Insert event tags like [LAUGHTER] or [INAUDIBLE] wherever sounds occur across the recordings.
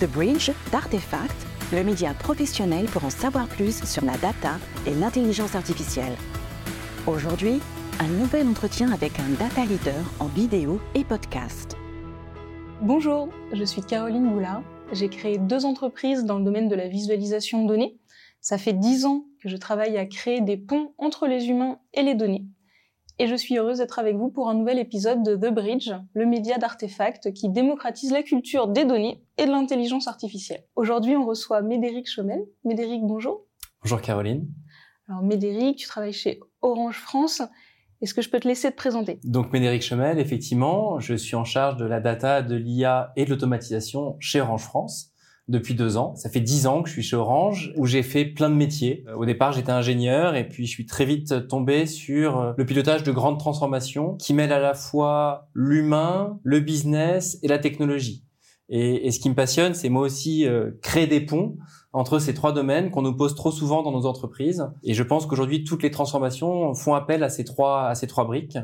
The Bridge d'Artefact, le média professionnel pour en savoir plus sur la data et l'intelligence artificielle. Aujourd'hui, un nouvel entretien avec un data leader en vidéo et podcast. Bonjour, je suis Caroline Boulard. J'ai créé deux entreprises dans le domaine de la visualisation de données. Ça fait dix ans que je travaille à créer des ponts entre les humains et les données et je suis heureuse d'être avec vous pour un nouvel épisode de The Bridge, le média d'artefacts qui démocratise la culture des données et de l'intelligence artificielle. Aujourd'hui, on reçoit Médéric Chomel. Médéric, bonjour. Bonjour Caroline. Alors Médéric, tu travailles chez Orange France. Est-ce que je peux te laisser te présenter? Donc Médéric Chomel, effectivement, je suis en charge de la data, de l'IA et de l'automatisation chez Orange France depuis deux ans. Ça fait dix ans que je suis chez Orange, où j'ai fait plein de métiers. Euh, au départ, j'étais ingénieur, et puis je suis très vite tombé sur euh, le pilotage de grandes transformations qui mêlent à la fois l'humain, le business et la technologie. Et, ce qui me passionne, c'est moi aussi euh, créer des ponts entre ces trois domaines qu'on nous pose trop souvent dans nos entreprises. Et je pense qu'aujourd'hui, toutes les transformations font appel à ces trois, à ces trois briques.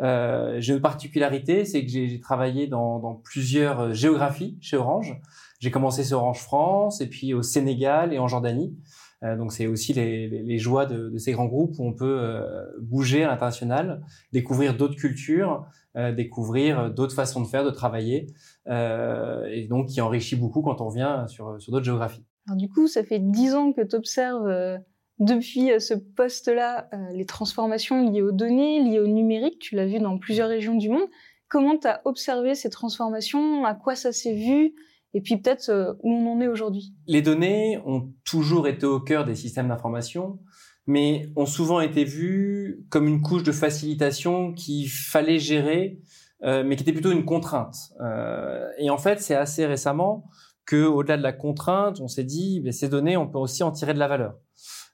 Euh, j'ai une particularité, c'est que j'ai travaillé dans, dans plusieurs géographies chez Orange. J'ai commencé sur Orange France et puis au Sénégal et en Jordanie. Euh, donc c'est aussi les, les, joies de, ces grands groupes où on peut euh, bouger à l'international, découvrir d'autres cultures, euh, découvrir d'autres façons de faire, de travailler, et donc qui enrichit beaucoup quand on vient sur, sur d'autres géographies. Alors du coup, ça fait dix ans que tu observes depuis ce poste-là les transformations liées aux données, liées au numérique. Tu l'as vu dans plusieurs régions du monde. Comment tu as observé ces transformations? À quoi ça s'est vu? Et puis peut-être euh, où on en est aujourd'hui. Les données ont toujours été au cœur des systèmes d'information, mais ont souvent été vues comme une couche de facilitation qu'il fallait gérer, euh, mais qui était plutôt une contrainte. Euh, et en fait, c'est assez récemment que, au-delà de la contrainte, on s'est dit, ben, ces données, on peut aussi en tirer de la valeur.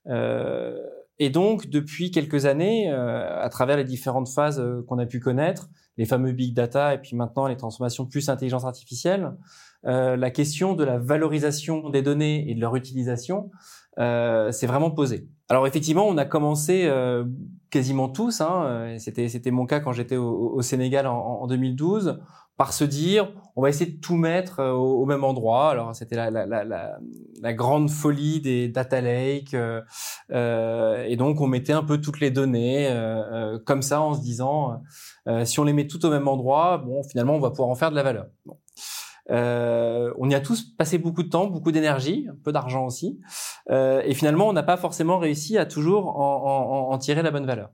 Euh, et donc, depuis quelques années, euh, à travers les différentes phases euh, qu'on a pu connaître, les fameux big data et puis maintenant les transformations plus intelligence artificielle, euh, la question de la valorisation des données et de leur utilisation s'est vraiment posée. Alors effectivement, on a commencé euh, quasiment tous, hein, c'était c'était mon cas quand j'étais au, au, Sénégal en, en 2012, par se dire on va essayer de tout mettre euh, au, au même endroit. Alors c'était la, la, la, la, grande folie des data lakes euh, euh, et donc on mettait un peu toutes les données euh, comme ça en se disant si on les met toutes au même endroit, bon finalement on va pouvoir en faire de la valeur. On y a tous passé beaucoup de temps, beaucoup d'énergie, un peu d'argent aussi, et finalement on n'a pas forcément réussi à toujours en, en, en tirer la bonne valeur.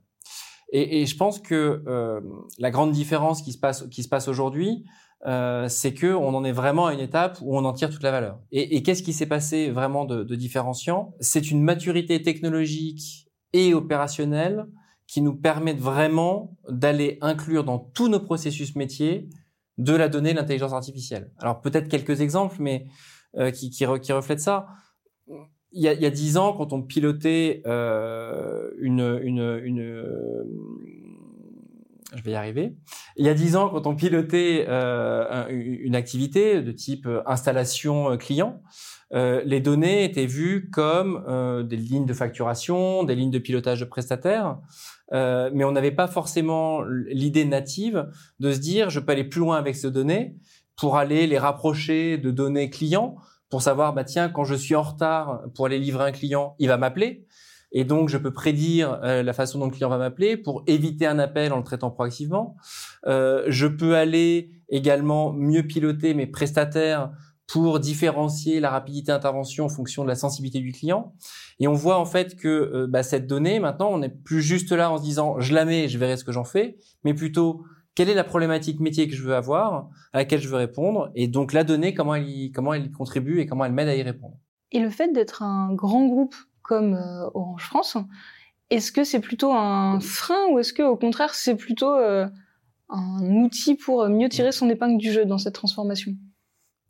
Et, et je pense que euh, la grande différence qui se passe, qui se passe aujourd'hui, euh, c'est que on en est vraiment à une étape où on en tire toute la valeur. Et, et qu'est-ce qui s'est passé vraiment de, de différenciant? C'est une maturité technologique et opérationnelle qui nous permet vraiment d'aller inclure dans tous nos processus métiers de la donnée, l'intelligence artificielle. Alors peut-être quelques exemples, mais euh, qui, reflètent ça il y a, dix ans, quand on pilotait euh, une, euh, je vais y arriver. Il y a dix ans, quand on pilotait une activité de type installation client, les données étaient vues comme des lignes de facturation, des lignes de pilotage de prestataires, euh, mais on n'avait pas forcément l'idée native de se dire je peux aller plus loin avec ces données pour aller les rapprocher de données clients pour savoir, bah tiens, quand je suis en retard pour aller livrer un client, il va m'appeler. Et donc, je peux prédire euh, la façon dont le client va m'appeler pour éviter un appel en le traitant proactivement. Euh, je peux aller également mieux piloter mes prestataires pour différencier la rapidité d'intervention en fonction de la sensibilité du client. Et on voit en fait que euh, bah, cette donnée, maintenant, on n'est plus juste là en se disant, je la mets, je verrai ce que j'en fais, mais plutôt, quelle est la problématique métier que je veux avoir, à laquelle je veux répondre, et donc la donnée, comment elle y, comment elle y contribue et comment elle m'aide à y répondre. Et le fait d'être un grand groupe comme euh, Orange France, est-ce que c'est plutôt un frein ou est-ce que au contraire c'est plutôt euh, un outil pour mieux tirer son épingle du jeu dans cette transformation?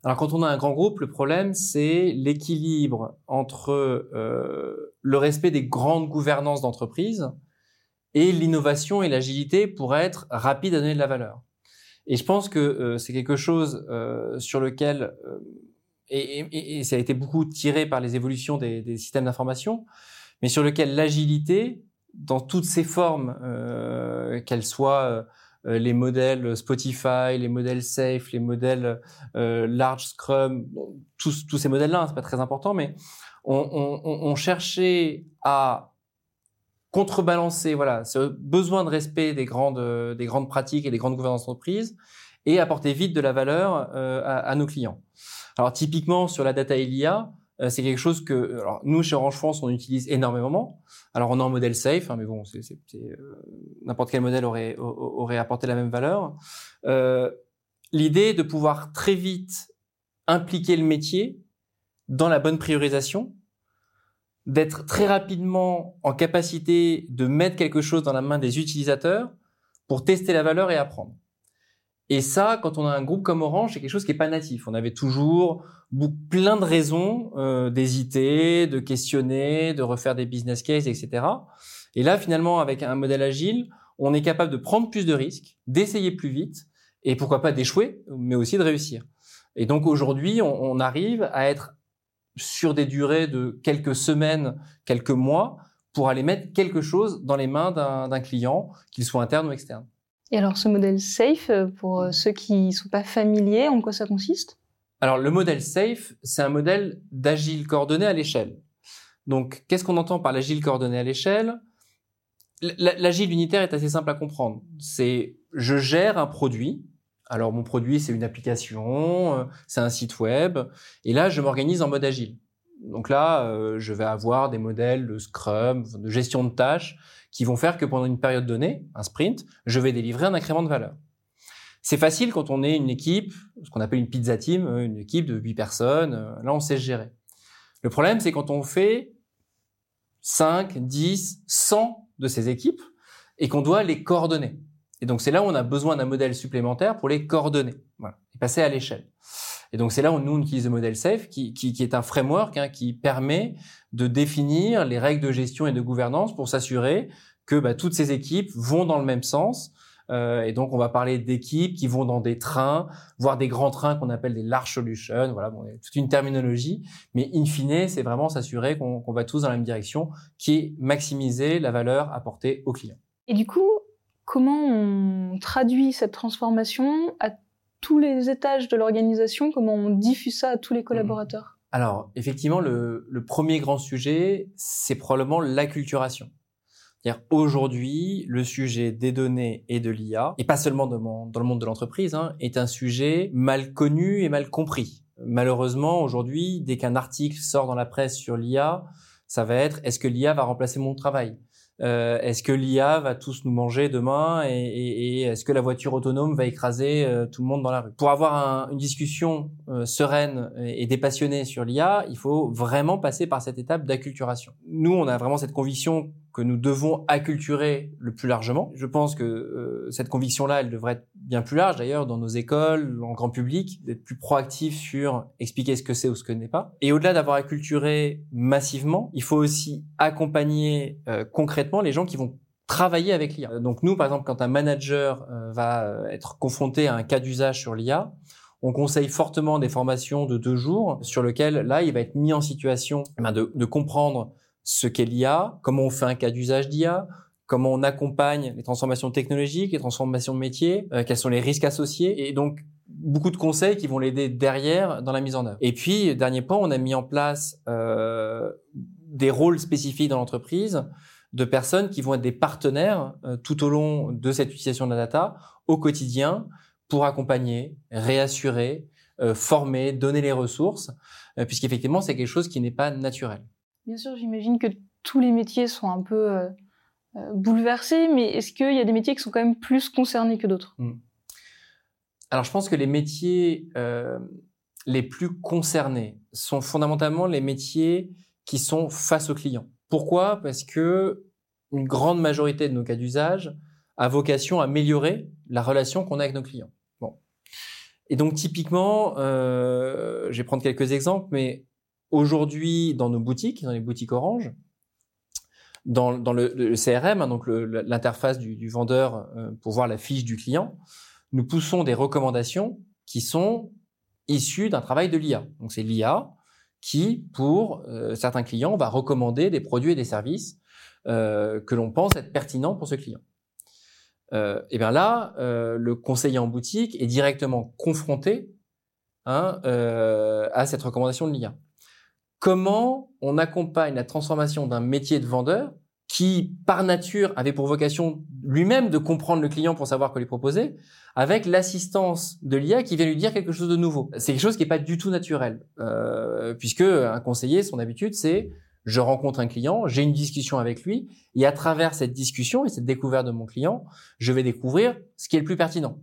Alors quand on a un grand groupe, le problème c'est l'équilibre entre euh, le respect des grandes gouvernances d'entreprise et l'innovation et l'agilité pour être rapide à donner de la valeur. Et je pense que euh, c'est quelque chose euh, sur lequel, euh, et, et, et, ça a été beaucoup tiré par les évolutions des, des systèmes d'information, mais sur lequel l'agilité, dans toutes ses formes, euh, qu'elle soit les modèles Spotify, les modèles Safe, les modèles Large Scrum, tous, tous ces modèles-là, hein, c'est pas très important, mais on, on, on cherchait à contrebalancer voilà ce besoin de respect des grandes des grandes pratiques et des grandes gouvernances d'entreprise et apporter vite de la valeur euh, à, à, nos clients. Alors typiquement sur la data et l'IA, euh, c'est quelque chose que alors, nous chez Orange France on utilise énormément. Alors on est en modèle safe, hein, mais bon, c'est, euh, n'importe quel modèle aurait aurait apporté la même valeur. Euh, L'idée de pouvoir très vite impliquer le métier dans la bonne priorisation, d'être très rapidement en capacité de mettre quelque chose dans la main des utilisateurs pour tester la valeur et apprendre. Et ça, quand on a un groupe comme Orange, c'est quelque chose qui est pas natif. On avait toujours plein de raisons euh, d'hésiter, de questionner, de refaire des business cases, etc. Et là, finalement, avec un modèle agile, on est capable de prendre plus de risques, d'essayer plus vite, et pourquoi pas d'échouer, mais aussi de réussir. Et donc aujourd'hui, on, on arrive à être sur des durées de quelques semaines, quelques mois, pour aller mettre quelque chose dans les mains d'un client, qu'il soit interne ou externe. Et alors ce modèle SAFE, euh, pour euh, ceux qui ne sont pas familiers, en quoi ça consiste? Alors le modèle SAFE, c'est un modèle d'agile coordonné à l'échelle. Donc qu'est-ce qu'on entend par l'agile coordonné à l'échelle? L'agile unitaire est assez simple à comprendre. C'est je gère un produit. Alors mon produit, c'est une application, euh, c'est un site web, et là je m'organise en mode agile. Donc là, je vais avoir des modèles de Scrum, de gestion de tâches qui vont faire que pendant une période donnée, un sprint, je vais délivrer un incrément de valeur. C'est facile quand on est une équipe, ce qu'on appelle une pizza team, euh, une équipe de 8 personnes, euh, là on sait se gérer. Le problème, c'est quand on fait 5, 10, 100 de ces équipes et qu'on doit les coordonner. Et donc c'est là où on a besoin d'un modèle supplémentaire pour les coordonner, et passer à l'échelle. Et donc c'est là où nous on utilise le modèle SAFE, qui, qui, qui est un framework hein, qui permet de définir les règles de gestion et de gouvernance pour s'assurer que bah, toutes ces équipes vont dans le même sens. Euh, et donc on va parler d'équipes qui vont dans des trains, voire des grands trains qu'on appelle des large solutions. Voilà, bon, toute une terminologie, mais in fine, c'est vraiment s'assurer qu'on va tous dans la même direction, qui est maximiser la valeur apportée aux clients. Et du coup, comment on traduit cette transformation à tous les étages de l'organisation Comment on diffuse ça à tous les collaborateurs Alors, effectivement, le, le, premier grand sujet, c'est probablement l'acculturation. C'est-à-dire aujourd'hui, le sujet des données et de l'IA, et pas seulement dans le monde de l'entreprise, hein, est un sujet mal connu et mal compris. Malheureusement, aujourd'hui, dès qu'un article sort dans la presse sur l'IA, ça va être est-ce que l'IA va remplacer mon travail? Euh, est-ce que l'IA va tous nous manger demain et, est-ce que la voiture autonome va écraser euh, tout le monde dans la rue? Pour avoir un, une discussion euh, sereine et, dépassionnée sur l'IA, il faut vraiment passer par cette étape d'acculturation. Nous, on a vraiment cette conviction que nous devons acculturer le plus largement. Je pense que euh, cette conviction-là, elle devrait être bien plus large d'ailleurs dans nos écoles, en grand public, d'être plus proactif sur expliquer ce que c'est ou ce que n'est pas. Et au-delà d'avoir acculturé massivement, il faut aussi accompagner euh, concrètement les gens qui vont travailler avec l'IA. Donc nous, par exemple, quand un manager euh, va être confronté à un cas d'usage sur l'IA, on conseille fortement des formations de deux jours sur lesquelles là, il va être mis en situation eh ben, de, de comprendre ce qu'est l'IA, comment on fait un cas d'usage d'IA, comment on accompagne les transformations technologiques, les transformations de métiers, euh, quels sont les risques associés, et donc beaucoup de conseils qui vont l'aider derrière dans la mise en œuvre. Et puis, dernier point, on a mis en place euh, des rôles spécifiques dans l'entreprise de personnes qui vont être des partenaires euh, tout au long de cette utilisation de la data au quotidien pour accompagner, réassurer, euh, former, donner les ressources, puisqu'effectivement, c'est quelque chose qui n'est pas naturel. Bien sûr, j'imagine que tous les métiers sont un peu euh, euh, bouleversés, mais est-ce qu'il y a des métiers qui sont quand même plus concernés que d'autres? Hmm. Alors, je pense que les métiers euh, les plus concernés sont fondamentalement les métiers qui sont face aux clients. Pourquoi? Parce que une grande majorité de nos cas d'usage a vocation à améliorer la relation qu'on a avec nos clients. Bon. Et donc, typiquement, je vais prendre quelques exemples, mais Aujourd'hui, dans nos boutiques, dans les boutiques Orange, dans, le, CRM, hein, donc l'interface du, vendeur euh, pour voir la fiche du client, nous poussons des recommandations qui sont issues d'un travail de l'IA. Donc c'est l'IA qui, pour euh, certains clients, va recommander des produits et des services euh, que l'on pense être pertinents pour ce client. Et bien là, le conseiller en boutique est directement confronté hein, à cette recommandation de l'IA. Comment on accompagne la transformation d'un métier de vendeur qui, par nature, avait pour vocation lui-même de comprendre le client pour savoir quoi lui proposer, avec l'assistance de l'IA qui vient lui dire quelque chose de nouveau. C'est quelque chose qui n'est pas du tout naturel, euh, puisque un conseiller, son habitude, c'est je rencontre un client, j'ai une discussion avec lui, et à travers cette discussion et cette découverte de mon client, je vais découvrir ce qui est le plus pertinent.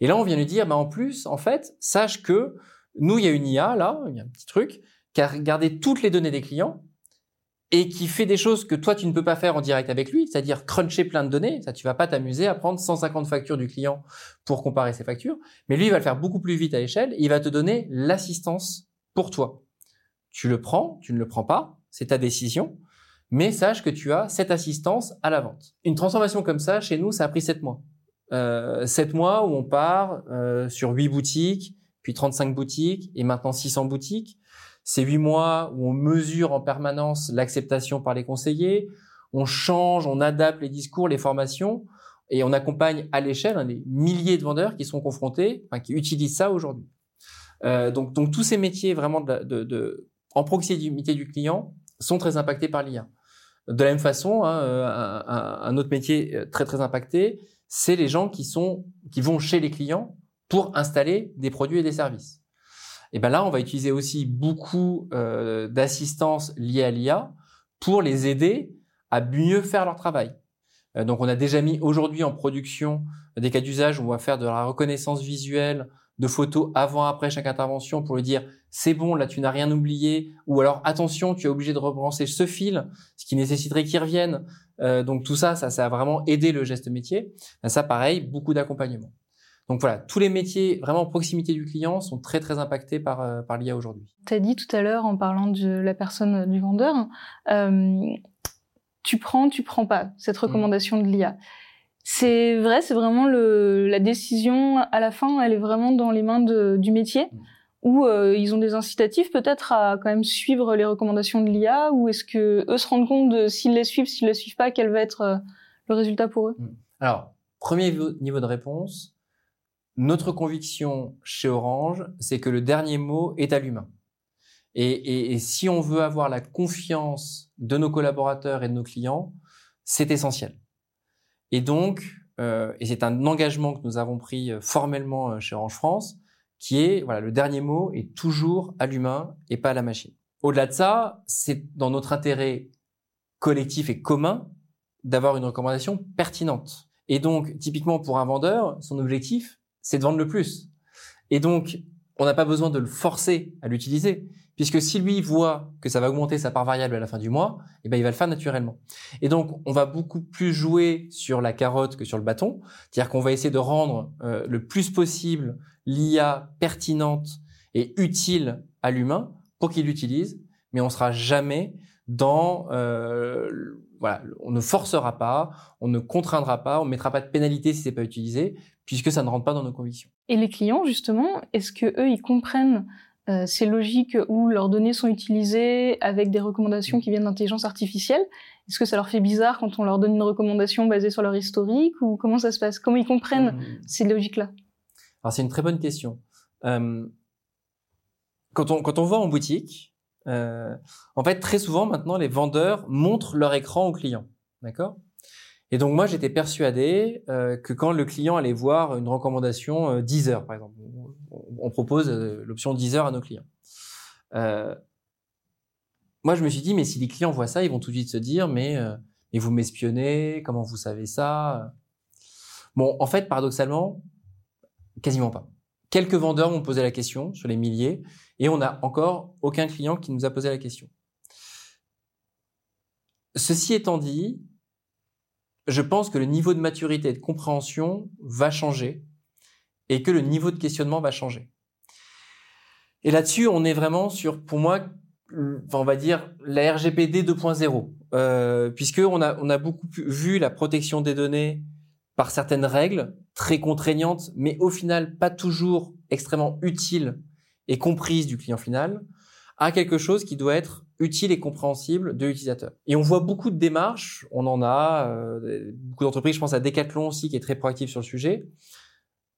Et là, on vient lui dire, bah, en plus, en fait, sache que nous, il y a une IA, là, il y a un petit truc, qui a toutes les données des clients et qui fait des choses que toi, tu ne peux pas faire en direct avec lui, c'est-à-dire cruncher plein de données. Ça, tu vas pas t'amuser à prendre 150 factures du client pour comparer ses factures. Mais lui, il va le faire beaucoup plus vite à l'échelle. Il va te donner l'assistance pour toi. Tu le prends, tu ne le prends pas c'est ta décision, mais sache que tu as cette assistance à la vente. Une transformation comme ça, chez nous, ça a pris 7 mois. Euh, 7 mois où on part euh, sur 8 boutiques, puis 35 boutiques, et maintenant 600 boutiques. C'est 8 mois où on mesure en permanence l'acceptation par les conseillers, on change, on adapte les discours, les formations, et on accompagne à l'échelle des milliers de vendeurs qui sont confrontés, enfin, qui utilisent ça aujourd'hui. Euh, donc, donc tous ces métiers vraiment de, de, de en proximité du client, sont très impactés par l'IA. De la même façon, hein, euh, un, autre métier euh, très très impacté, c'est les gens qui sont qui vont chez les clients pour installer des produits et des services. Et ben là, on va utiliser aussi beaucoup euh, d'assistance liée à l'IA pour les aider à mieux faire leur travail. donc, on a déjà mis aujourd'hui en production des cas d'usage où on va faire de la reconnaissance visuelle de photos avant-après chaque intervention pour lui dire c'est bon, là tu n'as rien oublié, ou alors attention, tu es obligé de repenser ce fil, ce qui nécessiterait qu'il revienne. Euh, donc tout ça, ça, ça a vraiment aidé le geste métier. Ben, ça, pareil, beaucoup d'accompagnement. Donc voilà, tous les métiers vraiment en proximité du client sont très très impactés par, euh, par l'IA aujourd'hui. Tu as dit tout à l'heure en parlant de la personne euh, du vendeur, euh, tu prends, tu prends pas cette mmh. recommandation de l'IA. C'est vrai, c'est vraiment le, la décision à la fin, elle est vraiment dans les mains de, du métier. Mmh. Ou euh, ils ont des incitatifs peut-être à quand même suivre les recommandations de l'IA ou est-ce que eux se rendent compte de s'ils les suivent, s'ils les suivent pas, quel va être euh, le résultat pour eux? Mmh. Alors, premier niveau de réponse, notre conviction chez Orange, c'est que le dernier mot est à l'humain. Et, et, et, si on veut avoir la confiance de nos collaborateurs et de nos clients, c'est essentiel. Et donc, euh, et c'est un engagement que nous avons pris euh, formellement euh, chez Orange France, qui est, voilà, le dernier mot est toujours à l'humain et pas à la machine. Au-delà de ça, c'est dans notre intérêt collectif et commun d'avoir une recommandation pertinente. Et donc, typiquement pour un vendeur, son objectif, c'est de vendre le plus. Et donc, on n'a pas besoin de le forcer à l'utiliser puisque si lui voit que ça va augmenter sa part variable à la fin du mois, eh ben il va le faire naturellement. Et donc on va beaucoup plus jouer sur la carotte que sur le bâton, c'est-à-dire qu'on va essayer de rendre euh, le plus possible l'IA pertinente et utile à l'humain pour qu'il l'utilise, mais on sera jamais dans euh, voilà, on ne forcera pas, on ne contraindra pas, on ne mettra pas de pénalité si c'est pas utilisé, puisque ça ne rentre pas dans nos convictions. Et les clients, justement, est-ce que eux, ils comprennent euh, ces logiques où leurs données sont utilisées avec des recommandations qui viennent d'intelligence artificielle? Est-ce que ça leur fait bizarre quand on leur donne une recommandation basée sur leur historique ou comment ça se passe? Comment ils comprennent mmh. ces logiques-là? Alors c'est une très bonne question. Euh, quand, on, quand on va en boutique, euh, en fait très souvent maintenant les vendeurs montrent leur écran aux clients, d'accord? Et donc moi j'étais persuadé euh, que quand le client allait voir une recommandation euh, 10 heures par exemple, on, propose euh, l'option 10 heures à nos clients. Moi je me suis dit mais si les clients voient ça, ils vont tout de suite se dire mais mais vous m'espionnez, comment vous savez ça? Bon en fait paradoxalement quasiment pas. Quelques vendeurs m'ont posé la question sur les milliers et on n'a encore aucun client qui nous a posé la question. Ceci étant dit, je pense que le niveau de maturité et de compréhension va changer et que le niveau de questionnement va changer. Et là-dessus, on est vraiment sur, pour moi, on va dire la RGPD 2.0, euh, puisque on a beaucoup vu la protection des données par certaines règles très contraignantes, mais au final pas toujours extrêmement utiles et comprises du client final, à quelque chose qui doit être utile et compréhensible de l'utilisateur. Et on voit beaucoup de démarches, on en a, euh, beaucoup d'entreprises, je pense à Decathlon aussi qui est très proactif sur le sujet,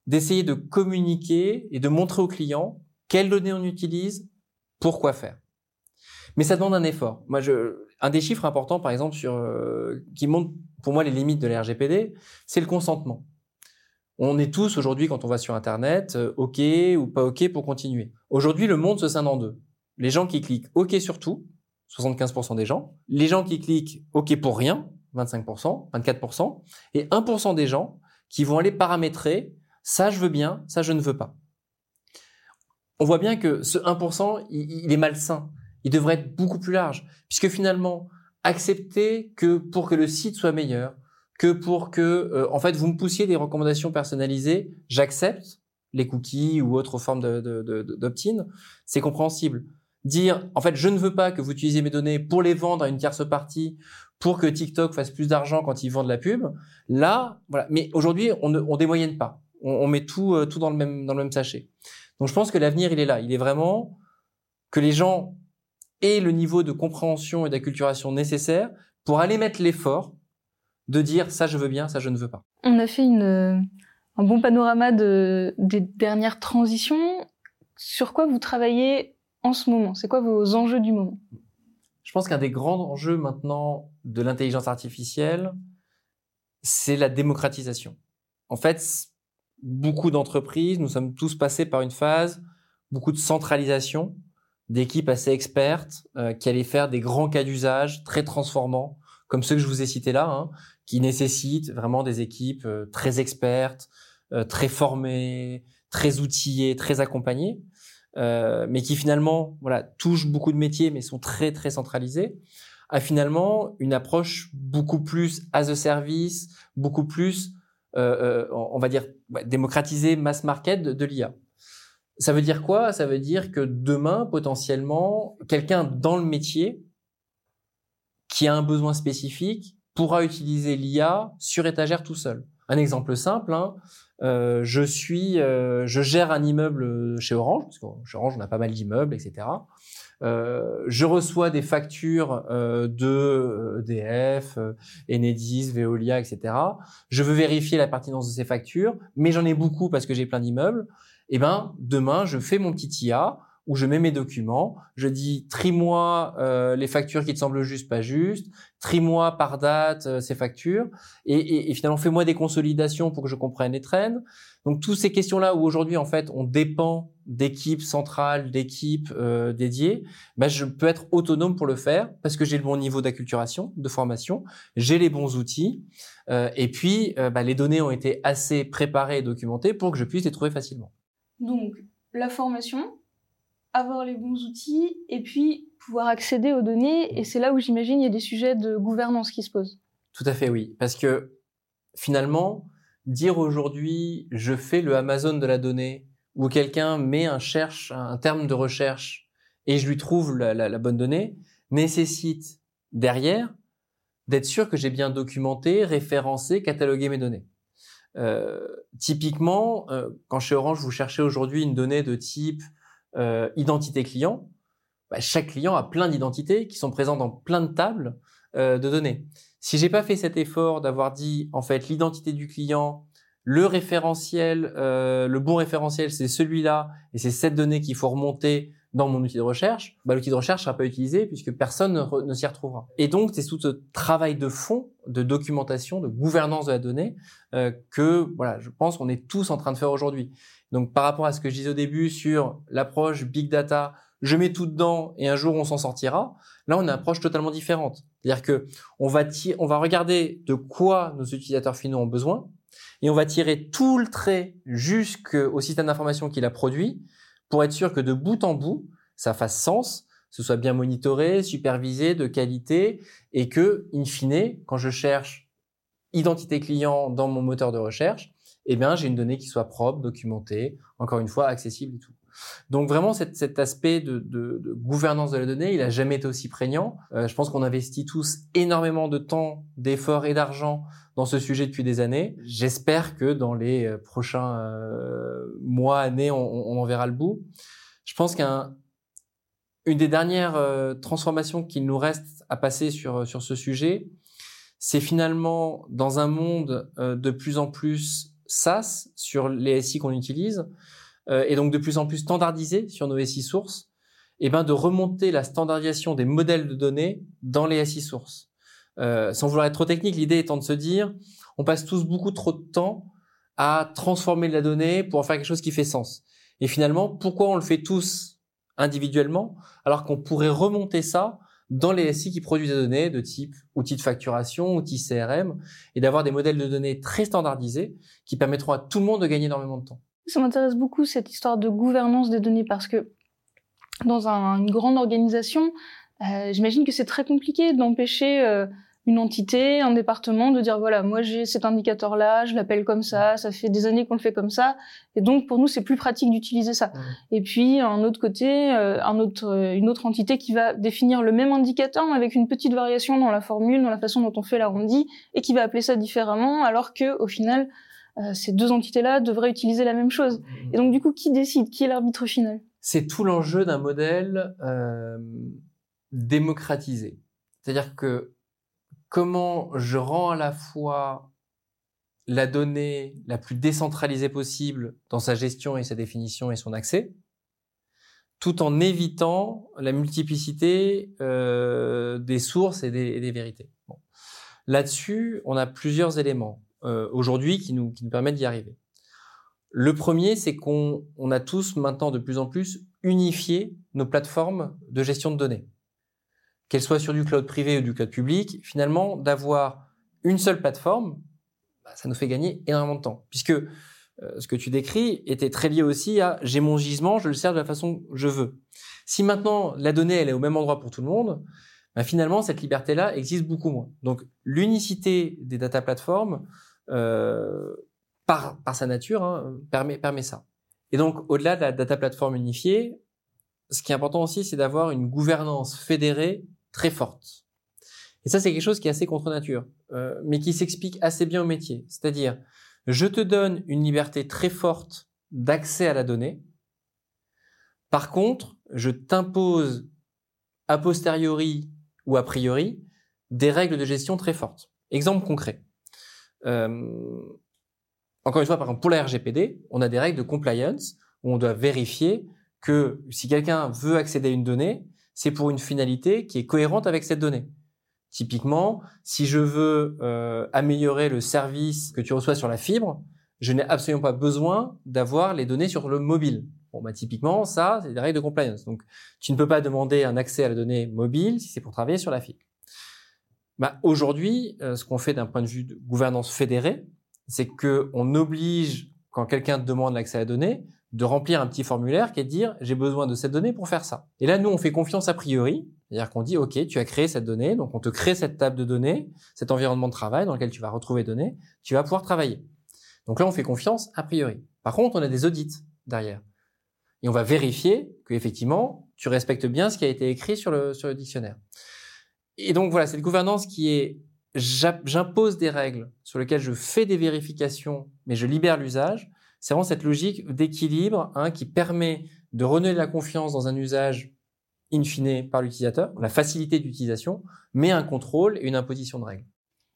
d'essayer de communiquer et de montrer aux clients quelles données on utilise, pourquoi faire. Mais ça demande un effort. Un des chiffres importants, par exemple, euh, qui montre pour moi les limites de la RGPD, c'est le consentement. On est tous aujourd'hui, quand on va sur Internet, euh, OK ou pas OK pour continuer. Aujourd'hui, le monde se scinde en deux. Les gens qui cliquent OK sur tout, 75% des gens. Les gens qui cliquent OK pour rien, 25%, 24%. Et 1% des gens qui vont aller paramétrer ça je veux bien, ça je ne veux pas. On voit bien que ce 1%, il, est malsain. Il devrait être beaucoup plus large. Puisque finalement, accepter que pour que le site soit meilleur, que pour que, euh, en fait, vous me poussiez des recommandations personnalisées, j'accepte les cookies ou autres formes d'opt-in, c'est compréhensible. Dire, en fait, je ne veux pas que vous utilisiez mes données pour les vendre à une tierce partie, pour que TikTok fasse plus d'argent quand ils vendent la pub. Là, voilà. Mais aujourd'hui, on ne on démoyenne pas. On, on met tout, euh, tout dans le même, dans le même sachet. Donc, je pense que l'avenir, il est là. Il est vraiment que les gens aient le niveau de compréhension et d'acculturation nécessaire pour aller mettre l'effort de dire ça je veux bien, ça je ne veux pas. On a fait une, euh, un bon panorama de, des dernières transitions. Sur quoi vous travaillez en ce moment? C'est quoi vos enjeux du moment? Je pense qu'un des grands enjeux maintenant de l'intelligence artificielle, c'est la démocratisation. En fait, beaucoup d'entreprises, nous sommes tous passés par une phase, beaucoup de centralisation, d'équipes assez expertes euh, qui allaient faire des grands cas d'usage très transformants, comme ceux que je vous ai cités là, hein, qui nécessitent vraiment des équipes euh, très expertes, euh, très formées, très outillées, très accompagnées, euh, mais qui finalement voilà touchent beaucoup de métiers, mais sont très très centralisés, à finalement une approche beaucoup plus as a service, beaucoup plus on va dire démocratisée, mass market de l'IA. Ça veut dire quoi? Ça veut dire que demain, potentiellement, quelqu'un dans le métier qui a un besoin spécifique pourra utiliser l'IA sur étagère tout seul. Un exemple simple, hein, euh, je suis, euh, je gère un immeuble chez Orange, parce que chez Orange on a pas mal d'immeubles, etc. Euh, je reçois des factures de EDF, euh, Enedis, Veolia, etc. Je veux vérifier la pertinence de ces factures, mais j'en ai beaucoup parce que j'ai plein d'immeubles. Et eh ben demain je fais mon petit IA où je mets mes documents, je dis trie-moi euh, les factures qui te semblent justes, pas justes, trie-moi par date euh, ces factures, et, et, finalement fais-moi des consolidations pour que je comprenne les trends. Donc toutes ces questions-là où aujourd'hui en fait on dépend d'équipes centrales, d'équipes euh, dédiées, ben, je peux être autonome pour le faire parce que j'ai le bon niveau d'acculturation, de formation, j'ai les bons outils, euh, et puis ben, les données ont été assez préparées et documentées pour que je puisse les trouver facilement. Donc la formation, avoir les bons outils et puis pouvoir accéder aux données. Et c'est là où j'imagine il y a des sujets de gouvernance qui se posent. Tout à fait, oui. Parce que finalement, dire aujourd'hui je fais le Amazon de la donnée où quelqu'un met un cherche, un terme de recherche et je lui trouve la, la, bonne donnée nécessite derrière d'être sûr que j'ai bien documenté, référencé, catalogué mes données. Euh, typiquement, euh, quand chez Orange vous cherchez aujourd'hui une donnée de type euh, identité client, bah, chaque client a plein d'identités qui sont présentes dans plein de tables euh, de données. Si j'ai pas fait cet effort d'avoir dit en fait l'identité du client, le référentiel, euh, le bon référentiel, c'est celui-là et c'est cette donnée qu'il faut remonter dans mon outil de recherche, bah, l'outil de recherche sera pas utilisé puisque personne ne, s'y retrouvera. Et donc c'est tout ce travail de fond, de documentation, de gouvernance de la donnée euh, que voilà, je pense qu'on est tous en train de faire aujourd'hui. Donc par rapport à ce que je disais au début sur l'approche big data, je mets tout dedans et un jour on s'en sortira. Là, on a une approche totalement différente. C'est-à-dire que on va on va regarder de quoi nos utilisateurs finaux ont besoin et on va tirer tout le trait jusqu'au système d'information qu'il a produit pour être sûr que de bout en bout, ça fasse sens, ce soit bien monitoré, supervisé, de qualité et que, in fine, quand je cherche identité client dans mon moteur de recherche, eh bien, j'ai une donnée qui soit propre, documentée, encore une fois, accessible et tout. Donc vraiment, cet, aspect de, gouvernance de la donnée, il a jamais été aussi prégnant. Euh, je pense qu'on investit tous énormément de temps, d'efforts et d'argent dans ce sujet depuis des années. J'espère que dans les euh, prochains euh, mois, années, on, en verra le bout. Je pense qu'un une des dernières transformations qu'il nous reste à passer sur, sur ce sujet, c'est finalement dans un monde de plus en plus SaaS sur les SI qu'on utilise, euh, et donc de plus en plus standardisé sur nos SI sources, et eh ben de remonter la standardisation des modèles de données dans les SI sources. sans vouloir être trop technique, l'idée étant de se dire, on passe tous beaucoup trop de temps à transformer la donnée pour en faire quelque chose qui fait sens. Et finalement, pourquoi on le fait tous individuellement, alors qu'on pourrait remonter ça dans les SI qui produisent des données de type outils de facturation, outils CRM, et d'avoir des modèles de données très standardisés qui permettront à tout le monde de gagner énormément de temps. Ça m'intéresse beaucoup cette histoire de gouvernance des données parce que dans une grande organisation, euh, j'imagine que c'est très compliqué d'empêcher euh, une entité, un département, de dire voilà, moi j'ai cet indicateur-là, je l'appelle comme ça, ça fait des années qu'on le fait comme ça, et donc pour nous c'est plus pratique d'utiliser ça. Et puis un autre côté, euh, un autre, euh, une autre entité qui va définir le même indicateur mais avec une petite variation dans la formule, dans la façon dont on fait l'arrondi, et qui va appeler ça différemment, alors que au final euh, ces deux entités-là devraient utiliser la même chose. Et donc du coup, qui décide? Qui est l'arbitre final? C'est tout l'enjeu d'un modèle démocratisé. C'est-à-dire que comment je rends à la fois la donnée la plus décentralisée possible dans sa gestion et sa définition et son accès, tout en évitant la multiplicité euh, des sources et des, vérités. Là-dessus, on a plusieurs éléments euh, aujourd'hui qui nous, qui nous permettent d'y arriver. Le premier, c'est qu'on on a tous maintenant de plus en plus unifié nos plateformes de gestion de données qu'elle soit sur du cloud privé ou du cloud public, finalement, d'avoir une seule plateforme, bah, ça nous fait gagner énormément de temps. Puisque euh, ce que tu décris était très lié aussi à j'ai mon gisement, je le sers de la façon que je veux. Si maintenant la donnée elle est au même endroit pour tout le monde, bah, finalement cette liberté-là existe beaucoup moins. Donc l'unicité des data platforms, euh, par, sa nature, hein, permet, ça. Et donc au-delà de la data platform unifiée, ce qui est important aussi, c'est d'avoir une gouvernance fédérée très forte. Et ça, c'est quelque chose qui est assez contre nature, euh, mais qui s'explique assez bien au métier. C'est-à-dire, je te donne une liberté très forte d'accès à la donnée. Par contre, je t'impose a posteriori ou a priori des règles de gestion très fortes. Exemple concret. Euh, encore une fois, par exemple, pour la RGPD, on a des règles de compliance où on doit vérifier que si quelqu'un veut accéder à une donnée, c'est pour une finalité qui est cohérente avec cette donnée. Typiquement, si je veux euh, améliorer le service que tu reçois sur la fibre, je n'ai absolument pas besoin d'avoir les données sur le mobile. Bon, bah, typiquement, ça, c'est des règles de compliance. Donc, tu ne peux pas demander un accès à la donnée mobile si c'est pour travailler sur la fibre. Bah, aujourd'hui, euh, ce qu'on fait d'un point de vue de gouvernance fédérée, c'est que on oblige, quand quelqu'un demande l'accès à la donnée, de remplir un petit formulaire qui est de dire j'ai besoin de cette donnée pour faire ça. Et là, nous, on fait confiance a priori, c'est-à-dire qu'on dit ok, tu as créé cette donnée, donc on te crée cette table de données, cet environnement de travail dans lequel tu vas retrouver données, tu vas pouvoir travailler. Donc là, on fait confiance a priori. Par contre, on a des audits derrière. Et on va vérifier que effectivement, tu respectes bien ce qui a été écrit sur le, sur le dictionnaire. Et donc voilà, cette gouvernance qui est j'impose des règles sur lesquelles je fais des vérifications, mais je libère l'usage c'est vraiment cette logique d'équilibre hein, qui permet de renouer la confiance dans un usage in fine par l'utilisateur, la facilité d'utilisation, mais un contrôle et une imposition de règles.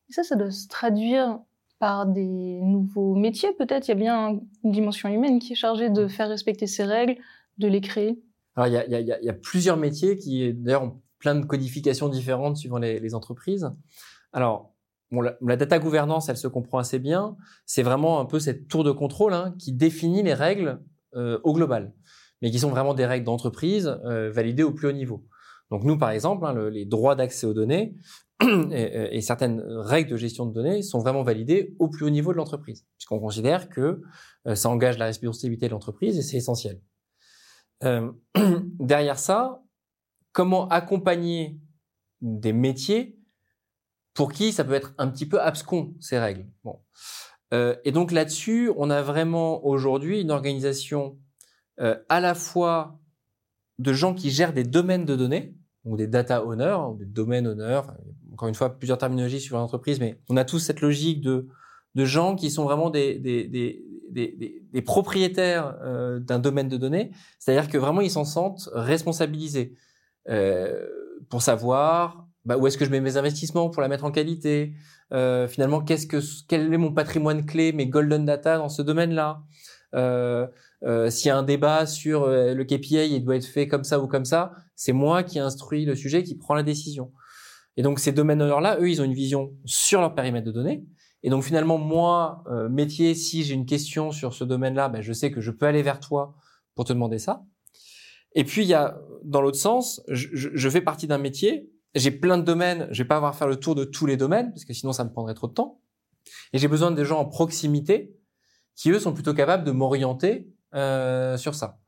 Et ça, ça doit se traduire par des nouveaux métiers peut-être. Il y a bien une dimension humaine qui est chargée de faire respecter ces règles, de les créer. Alors il y a, il y a, il y a plusieurs métiers qui d'ailleurs plein de codifications différentes suivant les, entreprises. Alors Bon, la, data gouvernance, elle se comprend assez bien. C'est vraiment un peu cette tour de contrôle hein, qui définit les règles euh, au global, mais qui sont vraiment des règles d'entreprise euh, validées au plus haut niveau. Donc nous, par exemple, hein, les droits d'accès aux données et, certaines règles de gestion de données sont vraiment validées au plus haut niveau de l'entreprise, puisqu'on considère que euh, ça engage la responsabilité de l'entreprise et c'est essentiel. [CLEARS THROAT] Derrière ça, comment accompagner des métiers pour qui ça peut être un petit peu abscon ces règles. Bon. Euh, et donc là-dessus, on a vraiment aujourd'hui une organisation euh, à la fois de gens qui gèrent des domaines de données, ou des data owners, ou des domaines owners, encore une fois, plusieurs terminologies sur l'entreprise, mais on a tous cette logique de, gens qui sont vraiment des propriétaires euh, d'un domaine de données, c'est-à-dire que vraiment ils s'en sentent responsabilisés. Euh, pour savoir bah, où est-ce que je mets mes investissements pour la mettre en qualité. Euh, finalement, qu'est-ce que quel est mon patrimoine clé, mes golden data dans ce domaine-là? Euh, euh, S'il y a un débat sur euh, le KPI, il doit être fait comme ça ou comme ça, c'est moi qui instruis le sujet, qui prend la décision. Et donc ces domaines là eux, ils ont une vision sur leur périmètre de données. Et donc finalement, moi, métier, si j'ai une question sur ce domaine-là, ben, je sais que je peux aller vers toi pour te demander ça. Et puis il y a, dans l'autre sens, je, je, fais partie d'un métier j'ai plein de domaines, je vais pas avoir à faire le tour de tous les domaines parce que sinon ça me prendrait trop de temps. Et j'ai besoin des gens en proximité qui eux sont plutôt capables de m'orienter euh, sur ça.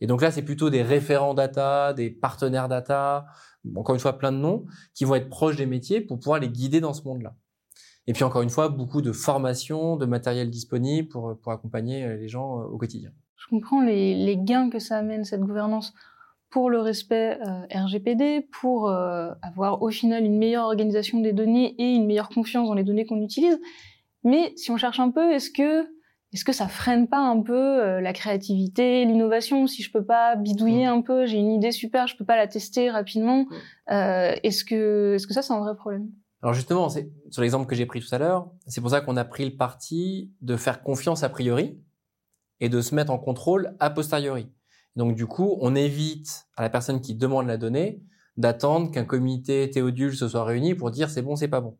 Et donc là, c'est plutôt des référents data, des partenaires data, encore une fois plein de noms qui vont être proches des métiers pour pouvoir les guider dans ce monde-là. Et puis encore une fois, beaucoup de formations, de matériel disponible pour pour accompagner les gens euh, au quotidien. Je comprends les, les gains que ça amène cette gouvernance pour le respect euh, RGPD, pour euh, avoir au final une meilleure organisation des données et une meilleure confiance dans les données qu'on utilise. Mais si on cherche un peu, est-ce que est-ce que ça freine pas un peu euh, la créativité, l'innovation? Si je peux pas bidouiller un peu, j'ai une idée super, je peux pas la tester rapidement. est-ce que est-ce que ça c'est un vrai problème? Alors justement, c'est sur l'exemple que j'ai pris tout à l'heure, c'est pour ça qu'on a pris le parti de faire confiance a priori et de se mettre en contrôle a posteriori. Donc du coup, on évite à la personne qui demande la donnée d'attendre qu'un comité théodule se soit réuni pour dire c'est bon, c'est pas bon.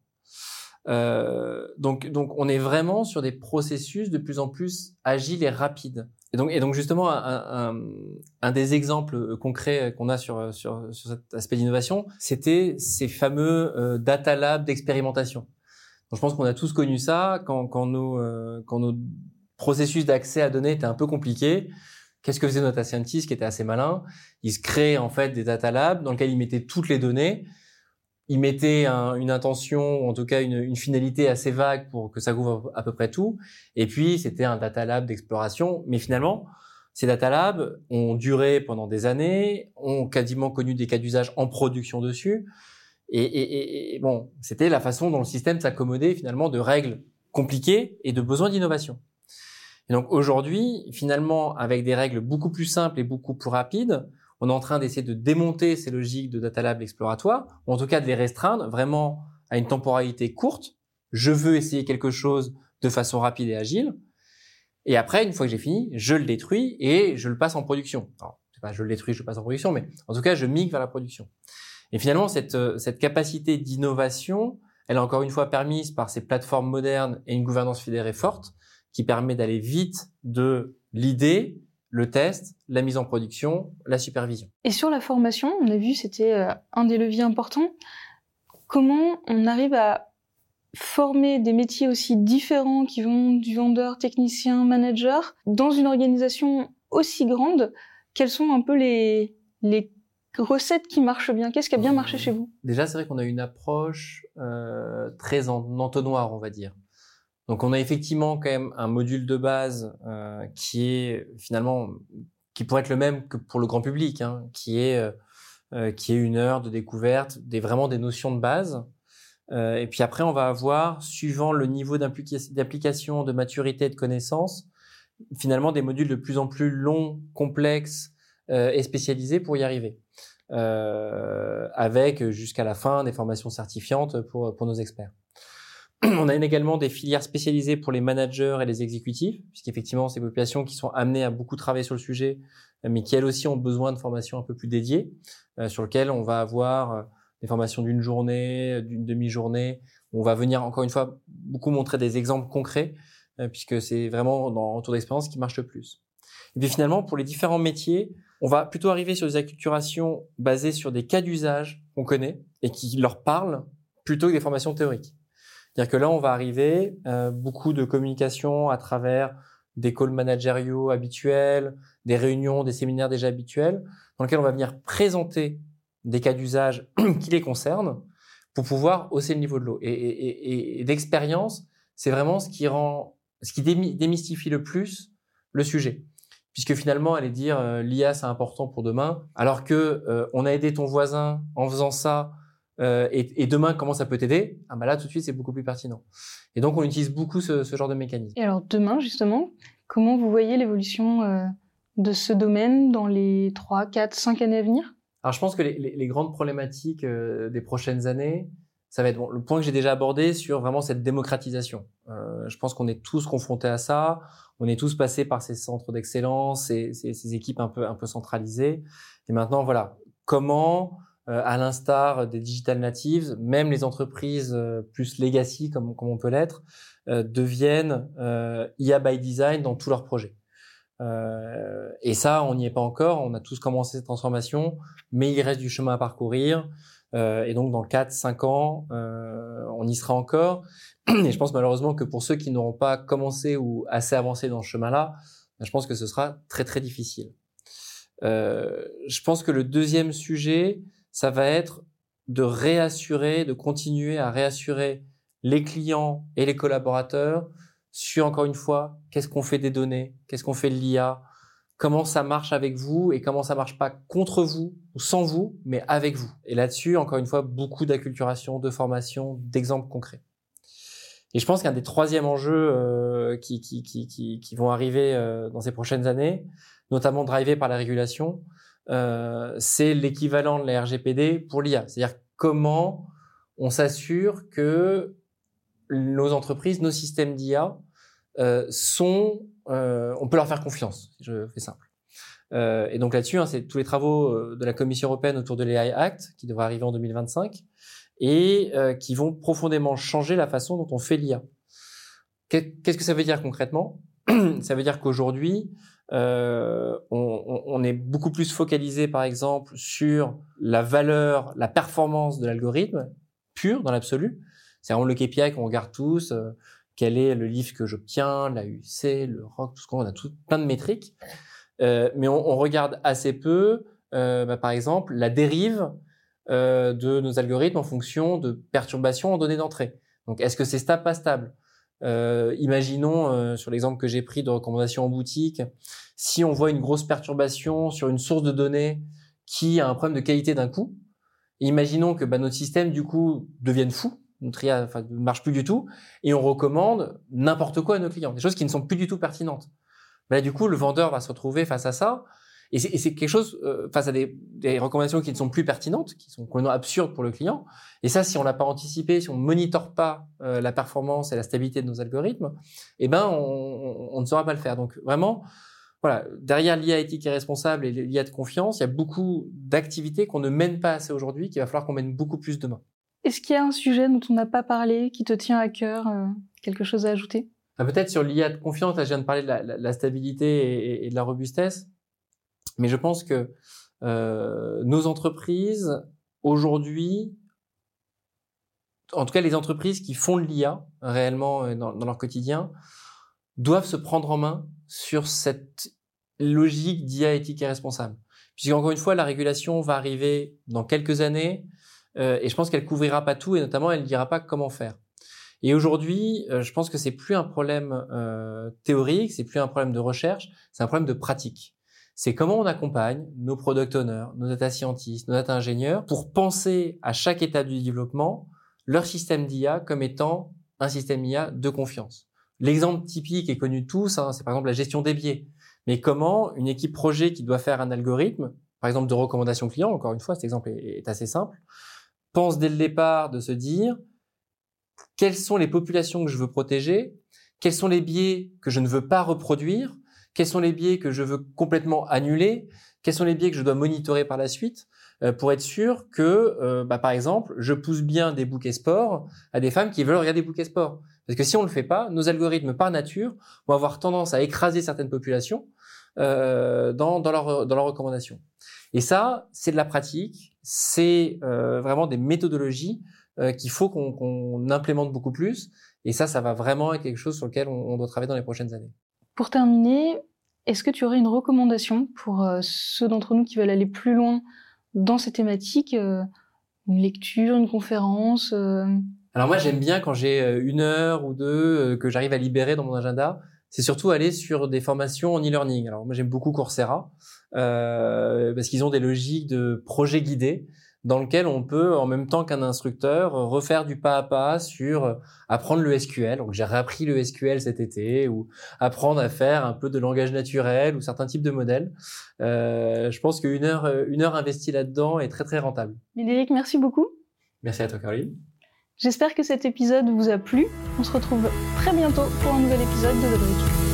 Euh, donc, donc on est vraiment sur des processus de plus en plus agiles et rapides. Et donc, et donc justement, un, un, un des exemples concrets qu'on a sur, sur, sur cet aspect d'innovation, c'était ces fameux euh, data labs d'expérimentation. Je pense qu'on a tous connu ça quand, quand, nos, euh, quand nos processus d'accès à données étaient un peu compliqués. Qu'est-ce que faisait notre scientist qui était assez malin? Il se crée en fait des data labs dans lesquels il mettait toutes les données. Il mettait une intention, en tout cas une, finalité assez vague pour que ça couvre à peu près tout. Et puis c'était un data lab d'exploration. Mais finalement, ces data labs ont duré pendant des années, ont quasiment connu des cas d'usage en production dessus. Et, et, et bon, c'était la façon dont le système s'accommodait finalement de règles compliquées et de besoins d'innovation. Et donc aujourd'hui, finalement, avec des règles beaucoup plus simples et beaucoup plus rapides, on est en train d'essayer de démonter ces logiques de data lab exploratoire, ou en tout cas de les restreindre vraiment à une temporalité courte. Je veux essayer quelque chose de façon rapide et agile. Et après, une fois que j'ai fini, je le détruis et je le passe en production. Alors, sais pas, je le détruis, je le passe en production, mais en tout cas, je migre vers la production. Et finalement, cette, cette capacité d'innovation, elle est encore une fois permise par ces plateformes modernes et une gouvernance fédérée forte qui permet d'aller vite de l'idée, le test, la mise en production, la supervision. Et sur la formation, on a vu c'était euh, un des leviers importants. Comment on arrive à former des métiers aussi différents qui vont du vendeur, technicien, manager dans une organisation aussi grande? Quelles sont un peu les, les recettes qui marchent bien? Qu'est-ce qui a bien marché chez vous? Déjà, c'est vrai qu'on a une approche euh, très en entonnoir, on va dire. Donc on a effectivement quand même un module de base euh, qui est finalement qui pourrait être le même que pour le grand public, hein, qui est euh, euh qui est une heure de découverte, des vraiment des notions de base. Euh, et puis après on va avoir, suivant le niveau d'application, de maturité, de connaissance, finalement des modules de plus en plus longs, complexes euh, et spécialisés pour y arriver. avec jusqu'à la fin des formations certifiantes pour, pour nos experts. [CLEARS THROAT] On a également des filières spécialisées pour les managers et les exécutifs, puisqu'effectivement, ces populations qui sont amenées à beaucoup travailler sur le sujet, mais qui elles aussi ont besoin de formations un peu plus dédiées, euh, sur lesquelles on va avoir euh, des formations d'une journée, d'une demi-journée. On va venir encore une fois beaucoup montrer des exemples concrets, euh, puisque c'est vraiment dans retour d'expérience qui marche le plus. Et puis finalement, pour les différents métiers, on va plutôt arriver sur des acculturations basées sur des cas d'usage qu'on connaît et qui leur parlent plutôt que des formations théoriques. C'est-à-dire que là, on va arriver euh, beaucoup de communication à travers des calls managériaux habituels, des réunions, des séminaires déjà habituels, dans lesquels on va venir présenter des cas d'usage [CLEARS THROAT] qui les concernent pour pouvoir hausser le niveau de l'eau. Et, et, et, d'expérience, c'est vraiment ce qui rend, ce qui démystifie le plus le sujet. Puisque finalement, aller dire euh, l'IA c'est important pour demain, alors que euh, on a aidé ton voisin en faisant ça euh, et, et, demain, comment ça peut t'aider? Ah bah là, tout de suite, c'est beaucoup plus pertinent. Et donc, on utilise beaucoup ce, ce, genre de mécanisme. Et alors, demain, justement, comment vous voyez l'évolution euh, de ce domaine dans les 3, 4, 5 années à venir? Alors je pense que les, les, les grandes problématiques euh, des prochaines années, ça va être bon, le point que j'ai déjà abordé sur vraiment cette démocratisation. Je pense qu'on est tous confrontés à ça. On est tous passés par ces centres d'excellence, ces, ces, ces, équipes un peu un peu centralisées. Et maintenant, voilà, comment, à l'instar des digital natives, même les entreprises euh, plus legacy comme comme on peut l'être, euh, deviennent IA by design dans tous leurs projets. Euh, et ça, on n'y est pas encore. On a tous commencé cette transformation, mais il reste du chemin à parcourir. Euh, et donc, dans 4-5 ans, euh, on y sera encore. Et je pense malheureusement que pour ceux qui n'auront pas commencé ou assez avancé dans ce chemin-là, je pense que ce sera très très difficile. Euh, je pense que le deuxième sujet, ça va être de réassurer, de continuer à réassurer les clients et les collaborateurs sur, encore une fois, qu'est-ce qu'on fait des données, qu'est-ce qu'on fait de l'IA, comment ça marche avec vous et comment ça marche pas contre vous ou sans vous, mais avec vous. Et là-dessus, encore une fois, beaucoup d'acculturation, de formation, d'exemples concrets. Et je pense qu'un des troisièmes enjeux euh, qui, qui, qui, qui, vont arriver euh, dans ces prochaines années, notamment drivé par la régulation, c'est l'équivalent de la RGPD pour l'IA. C'est-à-dire comment on s'assure que nos entreprises, nos systèmes d'IA euh, sont, euh, on peut leur faire confiance. Je fais simple. Euh, et donc là-dessus, hein, c'est tous les travaux euh, de la Commission européenne autour de l'AI Act qui devrait arriver en 2025 et euh, qui vont profondément changer la façon dont on fait l'IA. Qu'est-ce que ça veut dire concrètement? [CLEARS THROAT] Ça veut dire qu'aujourd'hui, euh, on, est beaucoup plus focalisé, par exemple, sur la valeur, la performance de l'algorithme pur dans l'absolu. C'est vraiment le KPI qu'on regarde tous quel est le livre que j'obtiens, la UC, le ROC, tout ce qu'on a tout, plein de métriques. Euh, mais on, regarde assez peu, euh, bah, par exemple, la dérive euh, de nos algorithmes en fonction de perturbations en données d'entrée. Donc, est-ce que c'est stable, pas stable? Euh, Imaginons, euh, sur l'exemple que j'ai pris de recommandation en boutique, si on voit une grosse perturbation sur une source de données qui a un problème de qualité d'un coup, imaginons que bah, notre système, du coup, devienne fou, notre enfin, ne marche plus du tout, et on recommande n'importe quoi à nos clients, des choses qui ne sont plus du tout pertinentes. Là, du coup, le vendeur va se retrouver face à ça, et c'est quelque chose euh, face à des, des, recommandations qui ne sont plus pertinentes, qui sont complètement absurdes pour le client. Et ça, si on l'a pas anticipé, si on monitore pas euh, la performance et la stabilité de nos algorithmes, eh ben, on, on, ne saura pas le faire. Donc vraiment, voilà, derrière l'IA éthique et responsable et l'IA de confiance, il y a beaucoup d'activités qu'on ne mène pas assez aujourd'hui, qu'il va falloir qu'on mène beaucoup plus demain. Est-ce qu'il y a un sujet dont on n'a pas parlé, qui te tient à cœur, euh, quelque chose à ajouter? Ah, Peut-être sur l'IA de confiance, là, je viens de parler de la, la, la stabilité et, et, de la robustesse, mais je pense que euh, nos entreprises, aujourd'hui, en tout cas les entreprises qui font de l'IA réellement euh, dans, leur quotidien, doivent se prendre en main sur cette logique d'IA éthique et responsable. Puisqu'encore une fois, la régulation va arriver dans quelques années, euh, et je pense qu'elle couvrira pas tout et notamment elle ne dira pas comment faire. Et aujourd'hui, euh, je pense que c'est plus un problème euh, théorique, c'est plus un problème de recherche, c'est un problème de pratique. C'est comment on accompagne nos product owners, nos data scientists, nos data ingénieurs pour penser à chaque étape du développement leur système d'IA comme étant un système IA de confiance. L'exemple typique et connu de tous, hein, c'est par exemple la gestion des biais. Mais comment une équipe projet qui doit faire un algorithme, par exemple de recommandation client, encore une fois, cet exemple est, est assez simple, pense dès le départ de se dire quelles sont les populations que je veux protéger, quels sont les biais que je ne veux pas reproduire, quels sont les biais que je veux complètement annuler, quels sont les biais que je dois monitorer par la suite euh, pour être sûr que, euh, bah, par exemple, je pousse bien des bouquets sport à des femmes qui veulent regarder des bouquets sport. Parce que si on le fait pas, nos algorithmes par nature vont avoir tendance à écraser certaines populations euh, dans, dans, leur, dans leurs recommandations. Et ça, c'est de la pratique, c'est euh, vraiment des méthodologies euh, qu'il faut qu'on qu implémente beaucoup plus. Et ça, ça va vraiment être quelque chose sur lequel on, doit travailler dans les prochaines années. Pour terminer, est-ce que tu aurais une recommandation pour euh, ceux d'entre nous qui veulent aller plus loin dans ces thématiques euh, Une lecture, une conférence euh? Alors moi, j'aime bien quand j'ai une heure ou deux que j'arrive à libérer dans mon agenda c'est surtout aller sur des formations en e-learning. Alors moi j'aime beaucoup Coursera parce qu'ils ont des logiques de projets guidés. Dans lequel on peut, en même temps qu'un instructeur, refaire du pas à pas sur apprendre le SQL. Donc j'ai réappris le SQL cet été, ou apprendre à faire un peu de langage naturel ou certains types de modèles. Euh, je pense qu'une heure, une heure investie là-dedans est très très rentable. Médéric, merci beaucoup. Merci à toi, Caroline. J'espère que cet épisode vous a plu. On se retrouve très bientôt pour un nouvel épisode de The Brick.